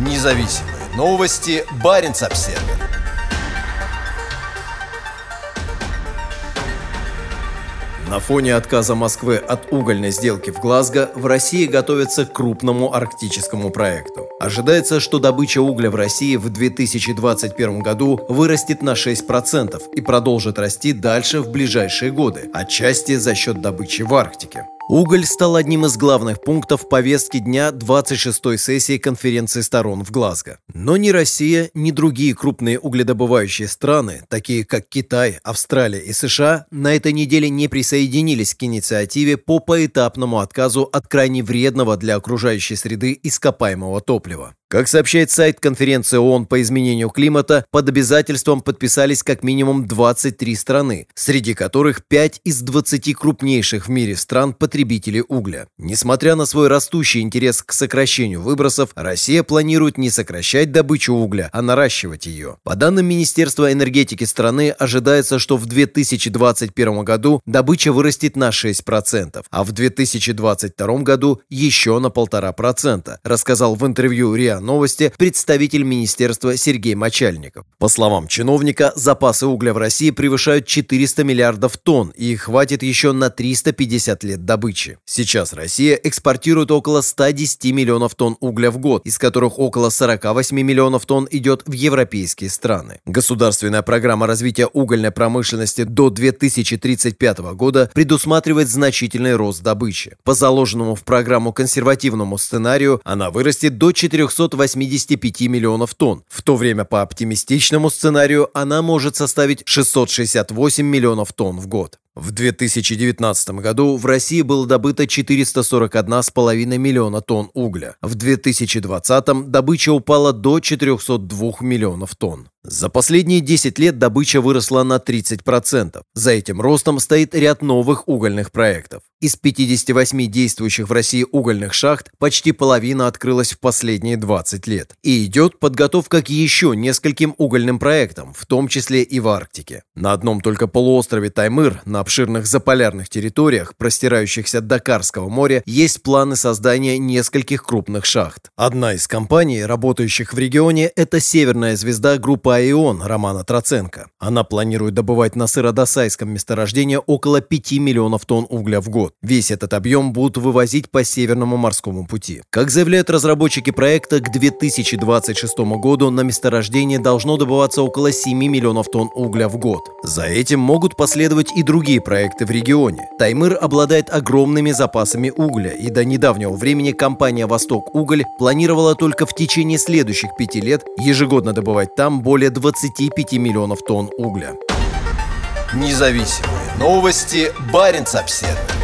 Независимые новости. Барин обсерва На фоне отказа Москвы от угольной сделки в Глазго в России готовится к крупному арктическому проекту. Ожидается, что добыча угля в России в 2021 году вырастет на 6% и продолжит расти дальше в ближайшие годы, отчасти за счет добычи в Арктике. Уголь стал одним из главных пунктов повестки дня 26-й сессии конференции сторон в Глазго. Но ни Россия, ни другие крупные угледобывающие страны, такие как Китай, Австралия и США, на этой неделе не присоединились к инициативе по поэтапному отказу от крайне вредного для окружающей среды ископаемого топлива. Как сообщает сайт конференции ООН по изменению климата, под обязательством подписались как минимум 23 страны, среди которых 5 из 20 крупнейших в мире стран потребителей угля. Несмотря на свой растущий интерес к сокращению выбросов, Россия планирует не сокращать добычу угля, а наращивать ее. По данным Министерства энергетики страны, ожидается, что в 2021 году добыча вырастет на 6%, а в 2022 году еще на 1,5%, рассказал в интервью Новости представитель министерства Сергей Мочальников. По словам чиновника, запасы угля в России превышают 400 миллиардов тонн и их хватит еще на 350 лет добычи. Сейчас Россия экспортирует около 110 миллионов тонн угля в год, из которых около 48 миллионов тонн идет в европейские страны. Государственная программа развития угольной промышленности до 2035 года предусматривает значительный рост добычи. По заложенному в программу консервативному сценарию она вырастет до 400 585 миллионов тонн. В то время по оптимистичному сценарию она может составить 668 миллионов тонн в год. В 2019 году в России было добыто 441,5 миллиона тонн угля. В 2020 добыча упала до 402 миллионов тонн. За последние 10 лет добыча выросла на 30%. За этим ростом стоит ряд новых угольных проектов. Из 58 действующих в России угольных шахт почти половина открылась в последние 20 лет. И идет подготовка к еще нескольким угольным проектам, в том числе и в Арктике. На одном только полуострове Таймыр, на обширных заполярных территориях, простирающихся до Карского моря, есть планы создания нескольких крупных шахт. Одна из компаний, работающих в регионе, это «Северная звезда» группы «Айон» Романа Троценко. Она планирует добывать на сыродосайском месторождении около 5 миллионов тонн угля в год. Весь этот объем будут вывозить по Северному морскому пути. Как заявляют разработчики проекта, к 2026 году на месторождении должно добываться около 7 миллионов тонн угля в год. За этим могут последовать и другие проекты в регионе. Таймыр обладает огромными запасами угля, и до недавнего времени компания «Восток Уголь» планировала только в течение следующих пяти лет ежегодно добывать там более 25 миллионов тонн угля. Независимые новости. Барин обседный.